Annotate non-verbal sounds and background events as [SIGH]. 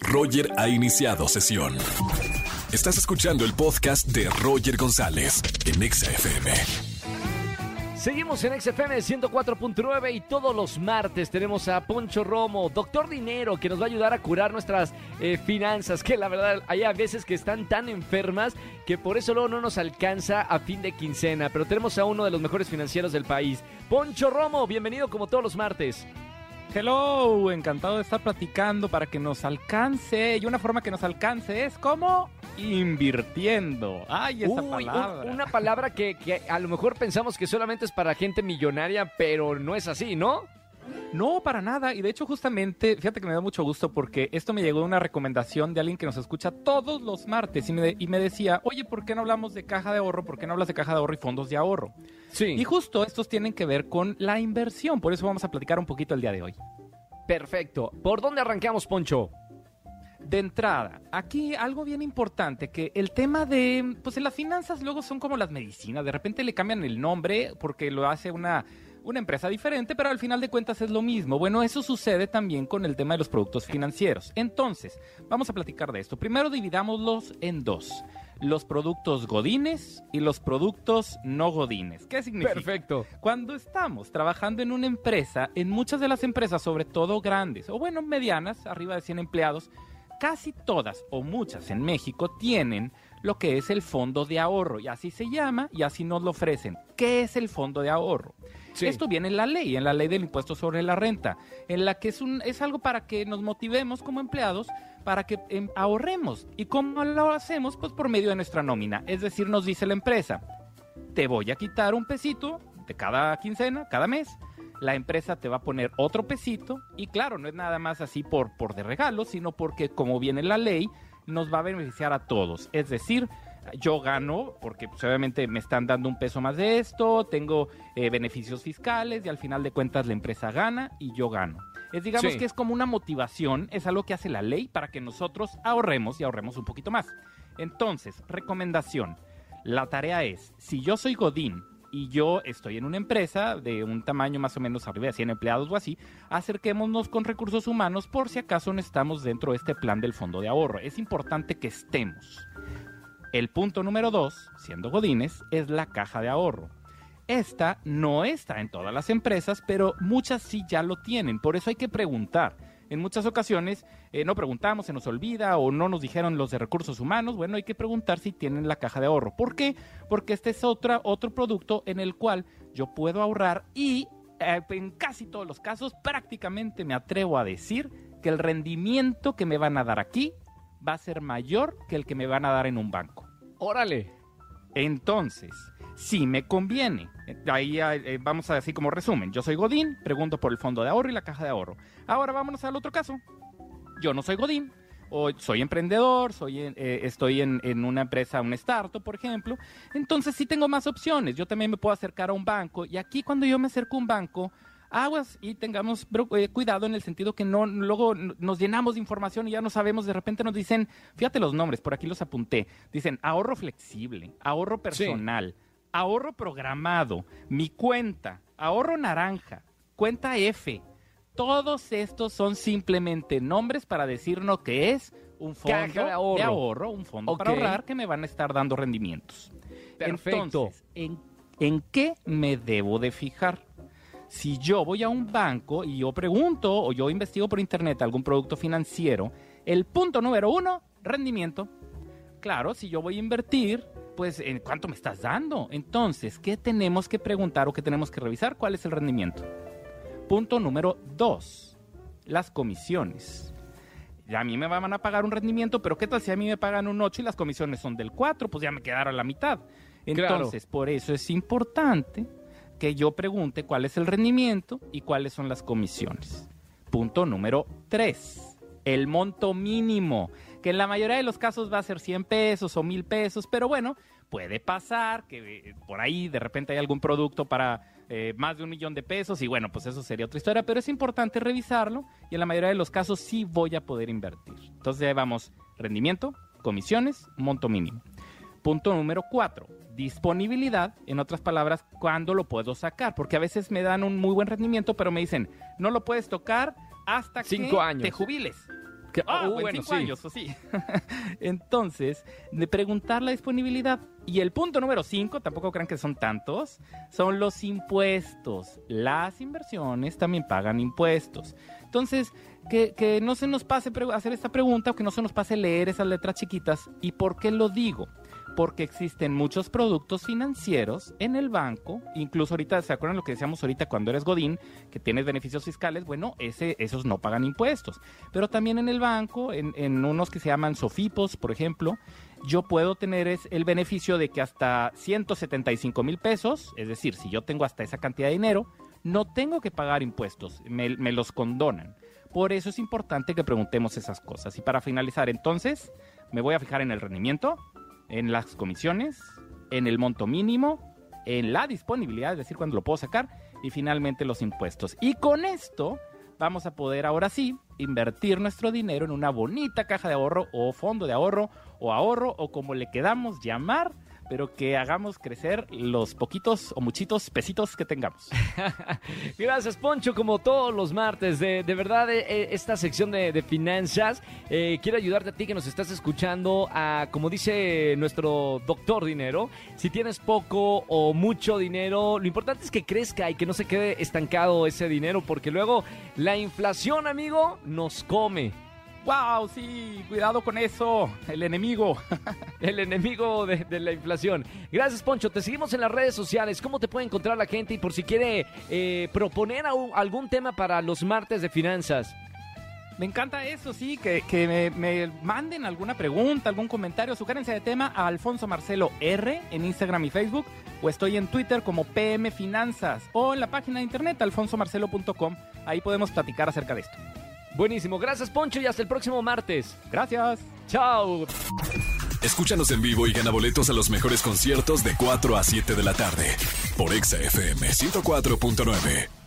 Roger ha iniciado sesión. Estás escuchando el podcast de Roger González en Exa FM. Seguimos en XFM 104.9 y todos los martes tenemos a Poncho Romo, doctor dinero, que nos va a ayudar a curar nuestras eh, finanzas, que la verdad hay a veces que están tan enfermas que por eso luego no nos alcanza a fin de quincena, pero tenemos a uno de los mejores financieros del país. Poncho Romo, bienvenido como todos los martes. Hello, encantado de estar platicando para que nos alcance. Y una forma que nos alcance es como invirtiendo. Ay, esa Uy, un- palabra. una palabra que, que a lo mejor pensamos que solamente es para gente millonaria, pero no es así, ¿no? No, para nada. Y de hecho, justamente, fíjate que me da mucho gusto porque esto me llegó de una recomendación de alguien que nos escucha todos los martes y me, de- y me decía, oye, ¿por qué no hablamos de caja de ahorro? ¿Por qué no hablas de caja de ahorro y fondos de ahorro? Sí. Y justo estos tienen que ver con la inversión. Por eso vamos a platicar un poquito el día de hoy. Perfecto. ¿Por dónde arrancamos, Poncho? De entrada, aquí algo bien importante, que el tema de, pues en las finanzas luego son como las medicinas, de repente le cambian el nombre porque lo hace una, una empresa diferente, pero al final de cuentas es lo mismo. Bueno, eso sucede también con el tema de los productos financieros. Entonces, vamos a platicar de esto. Primero dividámoslos en dos. Los productos godines y los productos no godines. ¿Qué significa? Perfecto. Cuando estamos trabajando en una empresa, en muchas de las empresas, sobre todo grandes, o bueno, medianas, arriba de 100 empleados, casi todas o muchas en México tienen lo que es el fondo de ahorro, y así se llama, y así nos lo ofrecen. ¿Qué es el fondo de ahorro? Sí. Esto viene en la ley, en la ley del impuesto sobre la renta, en la que es, un, es algo para que nos motivemos como empleados para que em, ahorremos. ¿Y cómo lo hacemos? Pues por medio de nuestra nómina. Es decir, nos dice la empresa, te voy a quitar un pesito de cada quincena, cada mes. La empresa te va a poner otro pesito y claro, no es nada más así por, por de regalo, sino porque como viene la ley, nos va a beneficiar a todos. Es decir, yo gano porque pues, obviamente me están dando un peso más de esto, tengo eh, beneficios fiscales y al final de cuentas la empresa gana y yo gano. Es digamos Sí. que es como una motivación, es algo que hace la ley para que nosotros ahorremos y ahorremos un poquito más. Entonces, recomendación. La tarea es, si yo soy Godín y yo estoy en una empresa de un tamaño más o menos arriba de 100 empleados o así, acerquémonos con recursos humanos por si acaso no estamos dentro de este plan del fondo de ahorro. Es importante que estemos. El punto número dos, siendo Godines, es la caja de ahorro. Esta no está en todas las empresas, pero muchas sí ya lo tienen. Por eso hay que preguntar. En muchas ocasiones eh, no preguntamos, se nos olvida o no nos dijeron los de recursos humanos. Bueno, hay que preguntar si tienen la caja de ahorro. ¿Por qué? Porque este es otra, otro producto en el cual yo puedo ahorrar y eh, en casi todos los casos prácticamente me atrevo a decir que el rendimiento que me van a dar aquí va a ser mayor que el que me van a dar en un banco. Órale. Entonces, sí me conviene. Ahí eh, vamos a decir como resumen. Yo soy Godín, pregunto por el fondo de ahorro y la caja de ahorro. Ahora vámonos al otro caso. Yo no soy Godín, o soy emprendedor, soy en- eh, estoy en, en una empresa, un startup, por ejemplo. Entonces sí tengo más opciones. Yo también me puedo acercar a un banco. Y aquí cuando yo me acerco a un banco, aguas y tengamos eh, cuidado en el sentido que no luego nos llenamos de información y ya no sabemos, de repente nos dicen, fíjate los nombres, por aquí los apunté, dicen ahorro flexible, ahorro personal, ahorro programado, mi cuenta, ahorro naranja, cuenta F. Todos estos son simplemente nombres para decirnos que es un fondo de ahorro. un fondo para ahorrar que me van a estar dando rendimientos. Perfecto. Entonces, ¿en, en qué me debo de fijar? Si yo voy a un banco y yo pregunto o yo investigo por internet algún producto financiero, el punto número uno, rendimiento. Claro, si yo voy a invertir, pues ¿en cuánto me estás dando? Entonces, ¿qué tenemos que preguntar o qué tenemos que revisar? ¿Cuál es el rendimiento? Punto número dos, las comisiones. A mí me van a pagar un rendimiento, pero ¿qué tal si a mí me pagan un 8 y las comisiones son del 4? Pues ya me quedaron la mitad. Entonces, por eso es importante que yo pregunte cuál es el rendimiento y cuáles son las comisiones. Punto número 3. El monto mínimo, que en la mayoría de los casos va a ser 100 pesos o 1000 pesos, pero bueno, puede pasar que eh, por ahí de repente hay algún producto para eh, más de un millón de pesos y bueno, pues eso sería otra historia, pero es importante revisarlo y en la mayoría de los casos sí voy a poder invertir. Entonces ya vamos, rendimiento, comisiones, monto mínimo. Punto número cuatro, disponibilidad, en otras palabras, ¿cuándo lo puedo sacar? Porque a veces me dan un muy buen rendimiento, pero me dicen, no lo puedes tocar hasta Cinco que años. te jubiles. Que, ah, en bueno, sí. años, o sí. [LAUGHS] Entonces, de preguntar la disponibilidad. Y el punto número 5, tampoco crean que son tantos, son los impuestos. Las inversiones también pagan impuestos. Entonces, que, que no se nos pase hacer esta pregunta o que no se nos pase leer esas letras chiquitas. ¿Y por qué lo digo? Porque existen muchos productos financieros en el banco, incluso ahorita, ¿se acuerdan lo que decíamos ahorita cuando eres Godín, que tienes beneficios fiscales? Bueno, esos no pagan impuestos. Pero también en el banco, en, unos que se llaman Sofipos, por ejemplo, yo puedo tener el beneficio de que hasta 175 mil pesos, es decir, si yo tengo hasta esa cantidad de dinero, no tengo que pagar impuestos, me, me los condonan. Por eso es importante que preguntemos esas cosas. Y para finalizar, entonces, me voy a fijar en el rendimiento, en las comisiones, en el monto mínimo, en la disponibilidad, es decir, cuando lo puedo sacar, y finalmente los impuestos. Y con esto vamos a poder ahora sí invertir nuestro dinero en una bonita caja de ahorro o fondo de ahorro o ahorro o como le quedamos llamar, pero que hagamos crecer los poquitos o muchitos pesitos que tengamos. [LAUGHS] Gracias, Poncho, como todos los martes. De, de verdad, eh, eh, esta sección de, de finanzas eh, quiere ayudarte a ti que nos estás escuchando a, como dice nuestro doctor dinero, si tienes poco o mucho dinero, lo importante es que crezca y que no se quede estancado ese dinero, porque luego la inflación, amigo, nos come. ¡Wow! Sí, cuidado con eso, el enemigo. [LAUGHS] El enemigo de, de la inflación. Gracias, Poncho. Te seguimos en las redes sociales. ¿Cómo te puede encontrar la gente? Y por si quiere eh, proponer algún tema para los martes de finanzas. Me encanta eso, sí, que, que me, me manden alguna pregunta, algún comentario, sugerencia de tema a Alfonso Marcelo R en Instagram y Facebook, o estoy en Twitter como PM Finanzas, o en la página de internet alfonsomarcelo.com. Ahí podemos platicar acerca de esto. Buenísimo. Gracias, Poncho, y hasta el próximo martes. Gracias. Chao. Escúchanos en vivo y gana boletos a los mejores conciertos de 4 a 7 de la tarde por Exa FM 104.9.